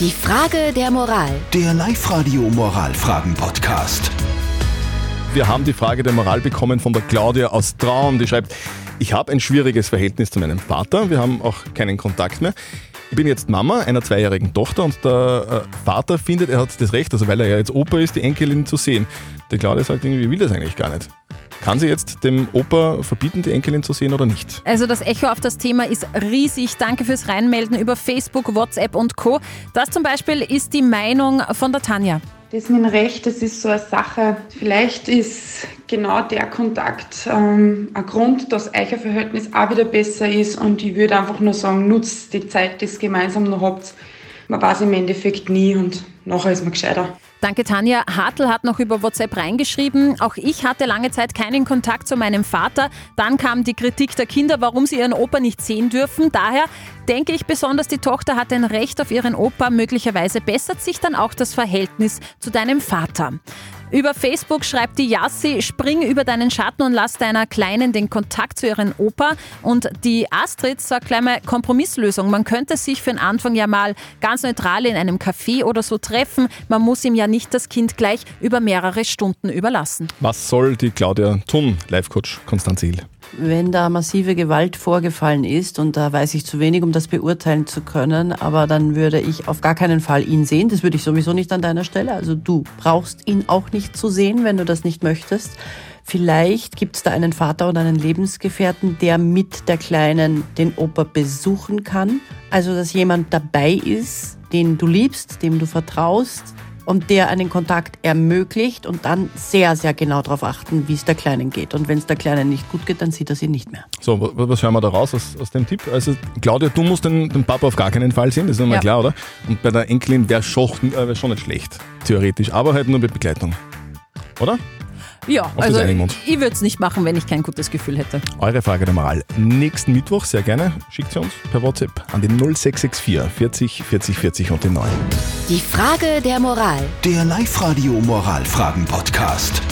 Die Frage der Moral. Der Live-Radio Moralfragen-Podcast. Wir haben die Frage der Moral bekommen von der Claudia aus Traun, die schreibt, ich habe ein schwieriges Verhältnis zu meinem Vater, wir haben auch keinen Kontakt mehr. Ich bin jetzt Mama einer zweijährigen Tochter und der äh, Vater findet, er hat das Recht, also weil er ja jetzt Opa ist, die Enkelin zu sehen. Die Claudia sagt irgendwie, will das eigentlich gar nicht. Kann sie jetzt dem Opa verbieten, die Enkelin zu sehen oder nicht? Also das Echo auf das Thema ist riesig. Danke fürs Reinmelden über Facebook, WhatsApp und Co. Das zum Beispiel ist die Meinung von der Tanja. Das mit dem Recht, das ist so eine Sache. Vielleicht ist genau der Kontakt ähm, ein Grund, dass euer Verhältnis auch wieder besser ist. Und ich würde einfach nur sagen, nutzt die Zeit, die ihr gemeinsam noch habt. Man weiß im Endeffekt nie und nachher ist man gescheiter. Danke, Tanja. Hartl hat noch über WhatsApp reingeschrieben. Auch ich hatte lange Zeit keinen Kontakt zu meinem Vater. Dann kam die Kritik der Kinder, warum sie ihren Opa nicht sehen dürfen. Daher denke ich besonders, die Tochter hat ein Recht auf ihren Opa. Möglicherweise bessert sich dann auch das Verhältnis zu deinem Vater. Über Facebook schreibt die Yassi, spring über deinen Schatten und lass deiner Kleinen den Kontakt zu ihren Opa. Und die Astrid sagt gleich mal Kompromisslösung. Man könnte sich für den Anfang ja mal ganz neutral in einem Café oder so treffen. Man muss ihm ja nicht das Kind gleich über mehrere Stunden überlassen. Was soll die Claudia tun, Life-Coach Konstanze Hill? Wenn da massive Gewalt vorgefallen ist, und da weiß ich zu wenig, um das beurteilen zu können, aber dann würde ich auf gar keinen Fall ihn sehen. Das würde ich sowieso nicht an deiner Stelle. Also du brauchst ihn auch nicht zu sehen, wenn du das nicht möchtest. Vielleicht gibt es da einen Vater oder einen Lebensgefährten, der mit der Kleinen den Opa besuchen kann. Also dass jemand dabei ist, den du liebst, dem du vertraust und der einen Kontakt ermöglicht und dann sehr, sehr genau darauf achten, wie es der Kleinen geht. Und wenn es der Kleinen nicht gut geht, dann sieht er sie nicht mehr. So, wa- was hören wir da raus aus, aus dem Tipp? Also, Claudia, du musst den, den Papa auf gar keinen Fall sehen, das ist einmal Ja. klar, oder? Und bei der Enkelin wäre schon, äh, wär schon nicht schlecht, theoretisch, aber halt nur mit Begleitung. Oder? Ja, also ich würde es nicht machen, wenn ich kein gutes Gefühl hätte. Eure Frage der Moral. Nächsten Mittwoch, sehr gerne, schickt sie uns per WhatsApp an den 0664 40 40 40 und den 9. Die Frage der Moral. Der Live-Radio Moralfragen-Podcast.